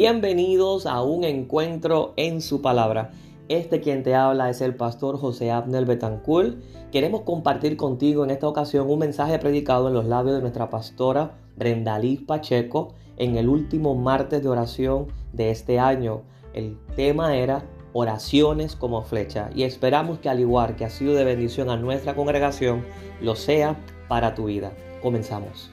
Bienvenidos a un encuentro en su palabra. Este quien te habla es el pastor José Abner Betancourt. Queremos compartir contigo en esta ocasión un mensaje predicado en los labios de nuestra pastora Brendalí Pacheco en el último martes de oración de este año. El tema era oraciones como flecha y esperamos que al igual que ha sido de bendición a nuestra congregación, lo sea para tu vida. Comenzamos.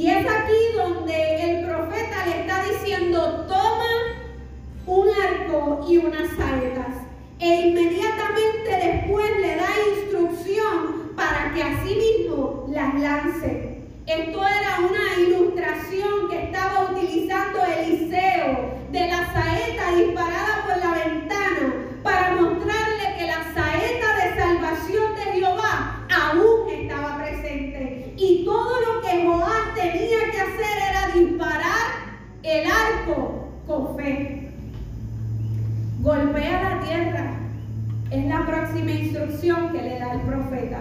Y es aquí donde el profeta le está diciendo, toma un arco y unas saetas. E inmediatamente después le da instrucción para que así mismo las lance. Esto era una ilustración que estaba utilizando Eliseo de la saeta disparada por la ventana para mostrarle que la saeta de salvación de Jehová aún estaba presente. Y todo lo que Joás tenía que hacer era disparar el arco con fe. Golpea la tierra. Es la próxima instrucción que le da el profeta.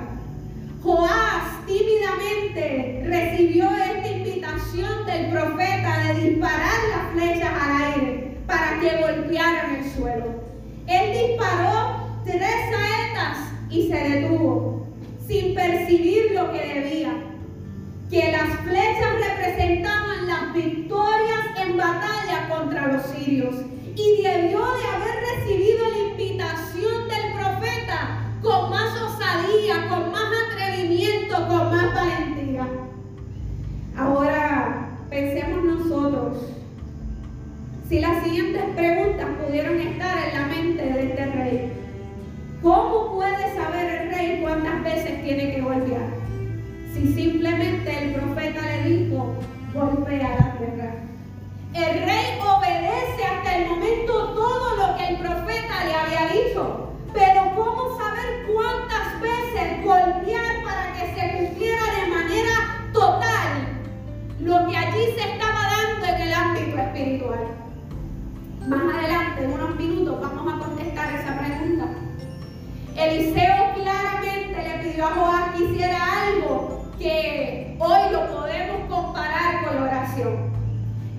Joás tímidamente recibió esta invitación del profeta de disparar las flechas al aire para que golpearan el suelo. Él disparó tres saetas y se detuvo sin percibir lo que debía, que las flechas representaban las victorias en batalla contra los sirios y debió de haber recibido la invitación del profeta con más con más con más valentía. Ahora pensemos nosotros si las siguientes preguntas pudieron estar en la mente de este rey. ¿Cómo puede saber el rey cuántas veces tiene que golpear? Si simplemente el profeta le dijo, golpea la tierra. El rey obedece hasta el momento todo lo que el profeta le había dicho. Pero ¿cómo saber cuántas veces golpear para que se cumpliera de manera total lo que allí se estaba dando en el ámbito espiritual? Más adelante, en unos minutos, vamos a contestar esa pregunta. Eliseo claramente le pidió a Joás que hiciera algo que hoy lo podemos comparar con la oración.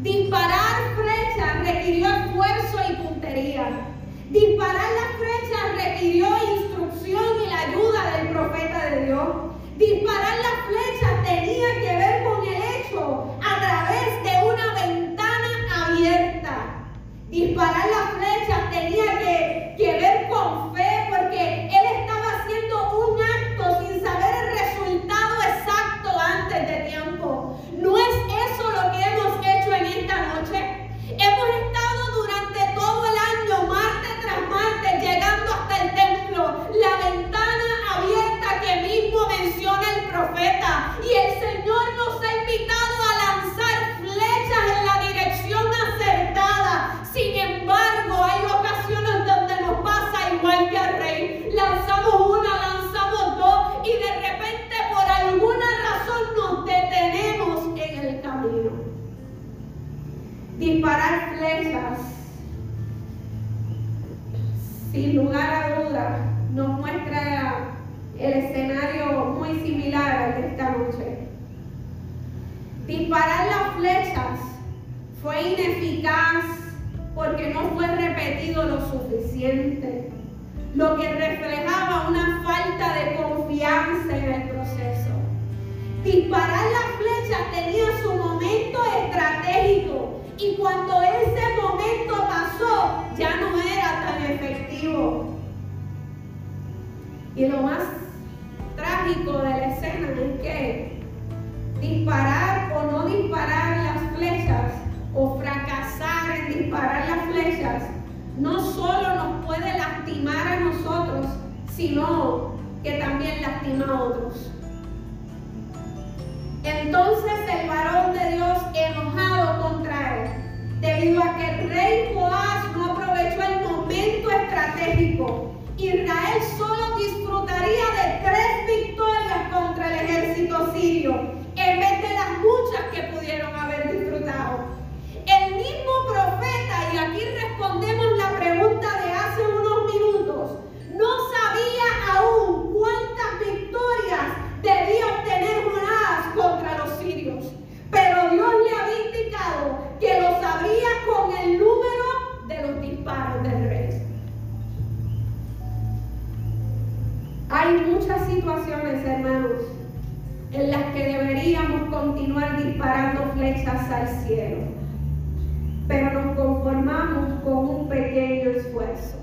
Disparar flechas requirió esfuerzo y puntería. Disparar las flechas requirió instrucción y la ayuda del profeta de Dios. Disparar las flechas tenía que ver con el hecho a través de una ventana abierta. Disparar las flechas tenía que, que ver con fe porque él estaba haciendo un acto sin saber el resultado exacto antes de tiempo. No es eso lo que hemos hecho en esta noche. Hemos estado durante todo el año, martes tras martes, llegando hasta el templo, la ventana abierta que mismo menciona el profeta. Y el Señor nos ha invitado a lanzar flechas en la dirección acertada. Sin embargo, hay ocasiones donde nos pasa igual que al rey. Lanzamos una, lanzamos dos y de repente por alguna razón nos detenemos en el camino. Disparar flechas sin lugar a duda, nos muestra el escenario muy similar al de esta noche. Disparar las flechas fue ineficaz porque no fue repetido lo que reflejaba una falta de confianza en el proceso. Disparar las flechas tenía su momento estratégico y cuando ese momento pasó ya no era tan efectivo. Y lo más trágico de la escena es que disparar o no disparar las flechas o fracasar en disparar las flechas no solo nos puede lastimar a nosotros, sino que también lastima a otros. Entonces el varón de Dios enojado contra él, debido a que el rey Joás no aprovechó el momento estratégico, Israel solo disfrutaría de tres victorias contra el ejército sirio, en vez de las muchas que pudieron haber disfrutado. El mismo profeta, y aquí respondemos la pregunta de hace unos minutos, no sabía aún cuántas victorias debía obtener Jonás contra los sirios. Pero Dios le había indicado que lo sabría con el número de los disparos del rey. Hay muchas situaciones, hermanos, en las que deberíamos continuar disparando flechas al cielo pero nos conformamos con un pequeño esfuerzo.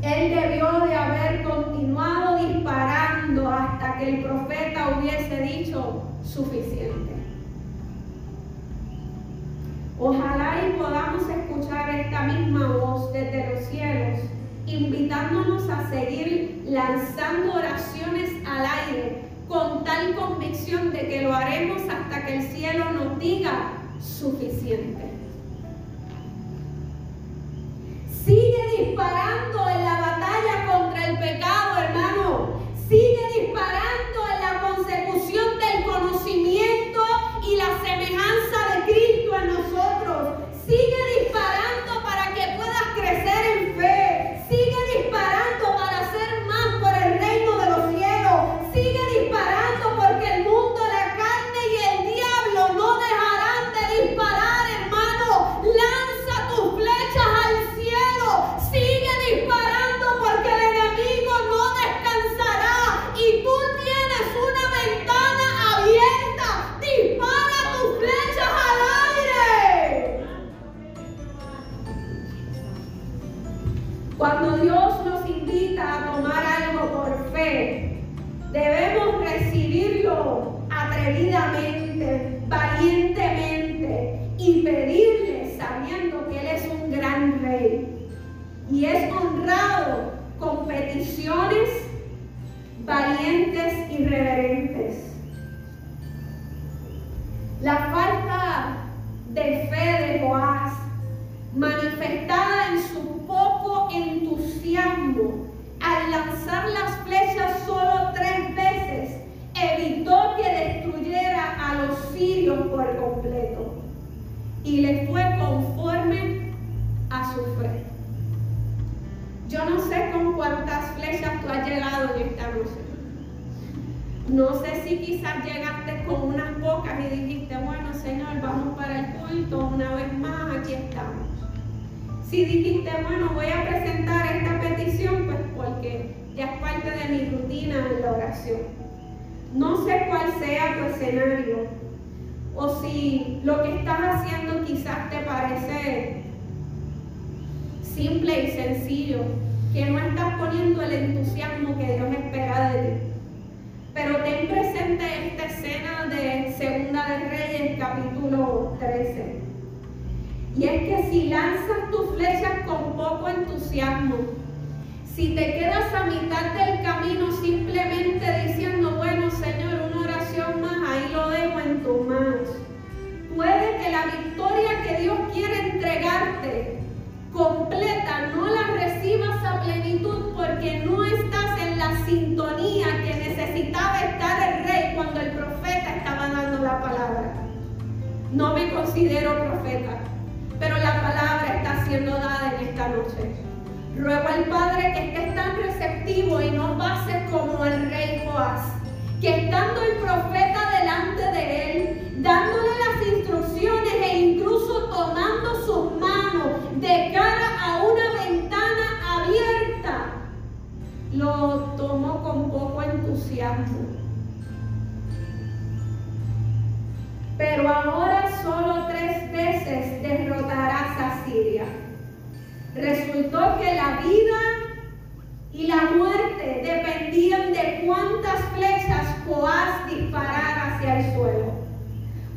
Él debió de haber continuado disparando hasta que el profeta hubiese dicho suficiente. Ojalá y podamos escuchar esta misma voz desde los cielos, invitándonos a seguir lanzando oraciones al aire con tal convicción de que lo haremos hasta que el cielo nos diga suficiente. Sigue disparando en la batalla contra el pecado, hermano. Sigue disparando en la consecución del conocimiento y la semejanza las flechas solo tres veces, evitó que destruyera a los sirios por completo y le fue conforme a su fe. Yo no sé con cuántas flechas tú has llegado en esta noche. No sé si quizás llegaste con unas pocas y dijiste, bueno Señor, vamos para el culto una vez más, aquí estamos. Si dijiste, bueno, voy a presentar esta petición, pues porque ya es parte de mi rutina en la oración. No sé cuál sea tu escenario o si lo que estás haciendo quizás te parece simple y sencillo, que no estás poniendo el entusiasmo que Dios espera de ti. Pero ten presente esta escena de Segunda de Reyes, capítulo 13. Y es que si lanzas tus flechas con poco entusiasmo, si te quedas a mitad del camino simplemente diciendo, bueno Señor, una oración más, ahí lo dejo en tus manos, puede que la victoria que Dios quiere entregarte completa no la recibas a plenitud porque no estás en la sintonía que necesitaba estar el rey cuando el profeta estaba dando la palabra. No me considero profeta, pero la palabra está siendo dada en esta noche. Ruego al Padre que esté tan receptivo y no pase como el rey Joás, que estando el profeta delante de él, dándole las instrucciones e incluso tomando sus manos de cara a una ventana abierta, lo tomó con poco entusiasmo. Pero ahora solo tres veces derrotarás a Siria. Resultó que la vida y la muerte dependían de cuántas flechas Joás disparara hacia el suelo.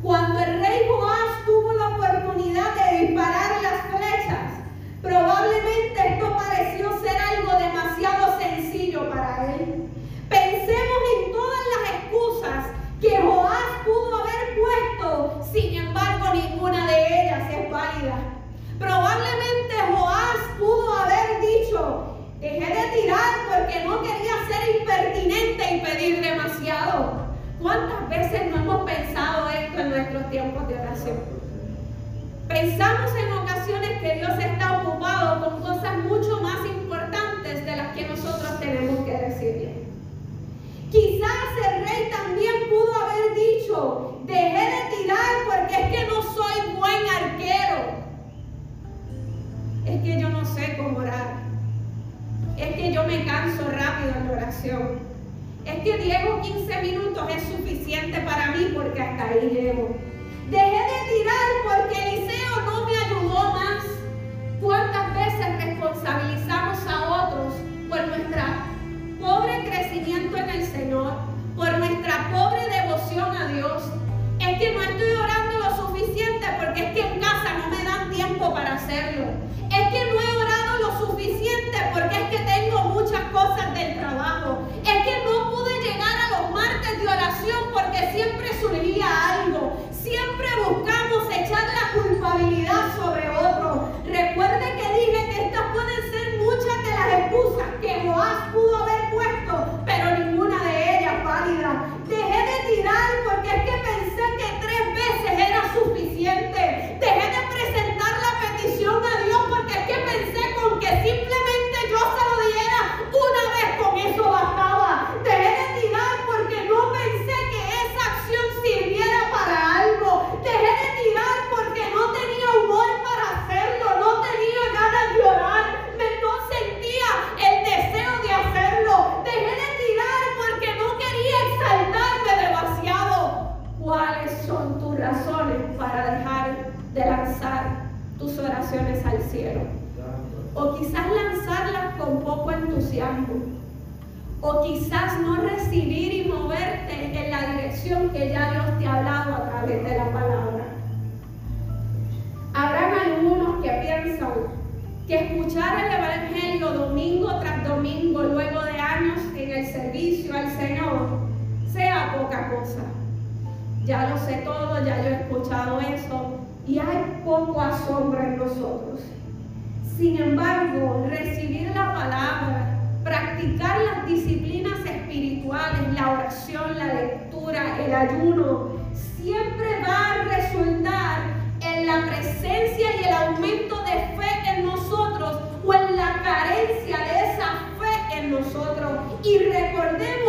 Cuando el rey Joás tuvo la oportunidad de disparar las flechas, probablemente esto pareció ser algo demasiado sencillo para él. Pensemos en todas las excusas que Joás pudo haber puesto, sin embargo ninguna de ellas es válida. Probablemente Joás pudo haber dicho, dejé de tirar porque no quería ser impertinente y pedir demasiado. ¿Cuántas veces no hemos pensado esto en nuestros tiempos de oración? Pensamos en ocasiones que Dios está ocupado con cosas mucho más importantes de las que nosotros tenemos que decirle. Quizás el rey también pudo haber dicho, dejé de tirar porque es que no soy buen arquero. Es que yo no sé cómo orar. Es que yo me canso rápido en la oración. Es que 10 o 15 minutos es suficiente para mí porque hasta ahí llego. Dejé de tirar porque Eliseo no me ayudó más. ¿Cuántas veces responsabilizamos a otros por nuestra pobre crecimiento en el Señor, por nuestra pobre devoción a Dios. Es que no estoy orando lo suficiente porque es que en casa no me dan tiempo para hacerlo. Es que no he orado suficiente porque es que tengo muchas cosas del trabajo. Es que no pude llegar a los martes de oración porque siempre surgía algo. Siempre buscamos echar la culpabilidad sobre otro. Recuerde que dije que estas pueden ser muchas de las excusas que Joás pudo haber pero ninguna de ellas válida. Dejé de tirar porque es que pensé que tres veces era suficiente. Dejé de presentar la petición a Dios porque es que pensé con que simplemente yo se lo diera una vez con eso bastaba. Dejé de tirar porque no pensé que esa acción sirviera para algo. Dejé de tirar porque no tenía humor para hacerlo, no tenía ganas de orar, me no sentía el deseo de hacerlo. Dejé de tirar porque no quería exaltarme demasiado. ¿Cuáles son tus razones para dejar de lanzar tus oraciones al cielo? O quizás lanzarlas con poco entusiasmo. O quizás no recibir y moverte en la dirección que ya Dios te ha hablado a través de la palabra. Habrán algunos que piensan que escuchar el Evangelio domingo tras domingo, luego de años en el servicio al Señor, sea poca cosa. Ya lo sé todo, ya yo he escuchado eso y hay poco asombro en nosotros. Sin embargo, recibir la palabra, practicar las disciplinas espirituales, la oración, la lectura, el ayuno, siempre va a resultar en la presencia y el aumento de fe en nosotros o en la carencia de esa fe en nosotros. Y recordemos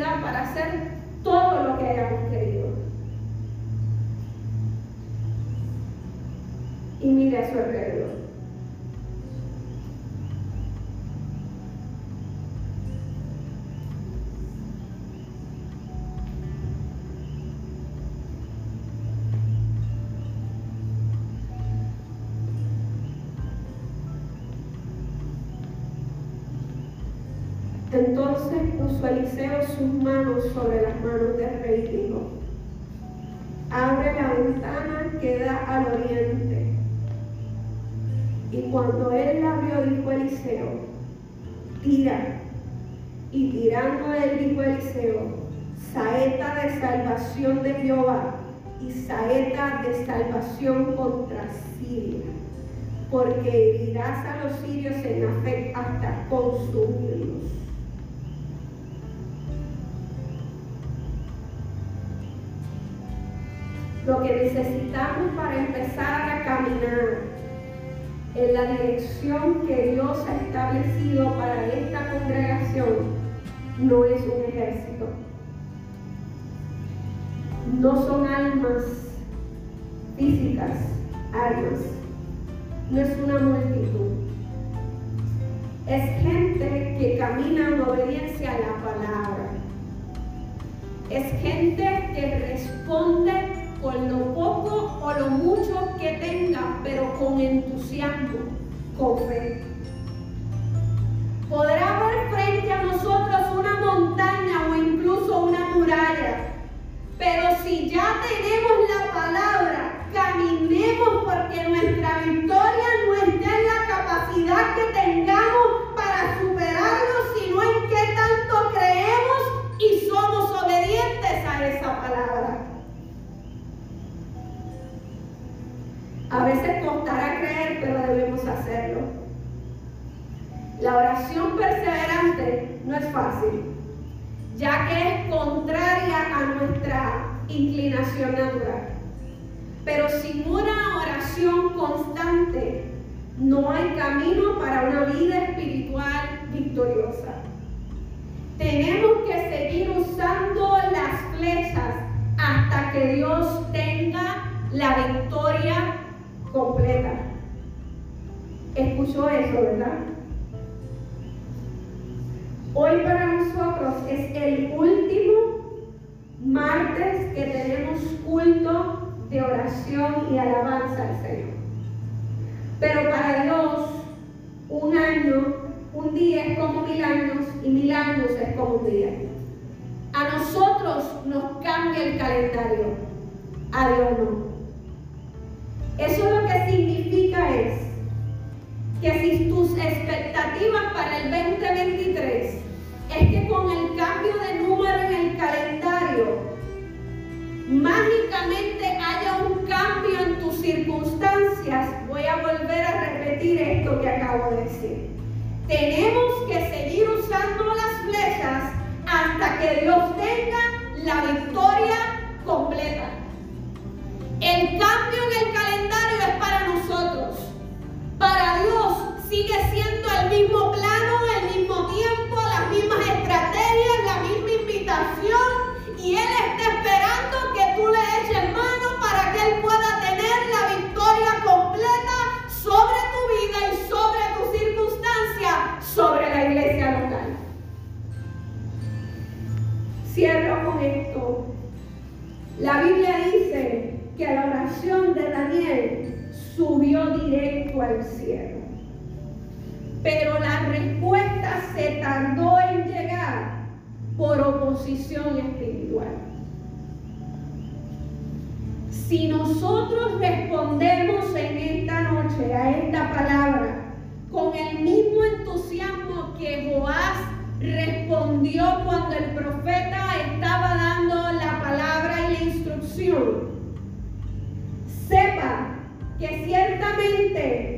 para hacer todo lo que hayamos querido. Y mire a su alrededor. Eliseo sus manos sobre las manos del rey dijo, abre la ventana que da al oriente. Y cuando él la vio, dijo Eliseo, tira. Y tirando él, dijo Eliseo, saeta de salvación de Jehová y saeta de salvación contra Siria, porque herirás a los sirios en la fe hasta consumirlos. Lo que necesitamos para empezar a caminar en la dirección que Dios ha establecido para esta congregación no es un ejército no son almas físicas, almas. No es una multitud. Es gente que camina en obediencia a la palabra. Es gente que responde con lo poco o lo mucho que tenga, pero con entusiasmo, con. Podrá haber frente a nosotros una montaña o incluso una muralla pero si ya tenemos la palabra, caminemos porque nuestra victoria no está en la capacidad que tengamos para superarlo, Oración perseverante no es fácil ya que es contraria a nuestra inclinación natural. Pero sin una oración constante, no hay camino para una vida espiritual victoriosa. Tenemos que seguir usando las flechas hasta que Dios tenga la victoria completa. ¿Escuchó eso, verdad? Hoy para nosotros es el último martes que tenemos culto de oración y alabanza al Señor. Pero para Dios, un año, un día es como mil años y mil años es como un día. A nosotros nos cambia el calendario, a Dios no. Eso lo que significa es que si tus expectativas para el 2023 es que con el cambio de número en el calendario, mágicamente haya un cambio en tus circunstancias, voy a volver a repetir esto que acabo de decir. Tenemos que seguir usando las flechas hasta que Dios tenga la victoria completa. El cambio en el calendario es para nosotros. Para Dios sigue siendo el mismo plano, el mismo tiempo, las mismas estrategias, la misma Y Él está esperando que tú le eches mano por oposición espiritual. Si nosotros respondemos en esta noche a esta palabra con el mismo entusiasmo que Joás respondió cuando el profeta estaba dando la palabra y la instrucción, sepa que ciertamente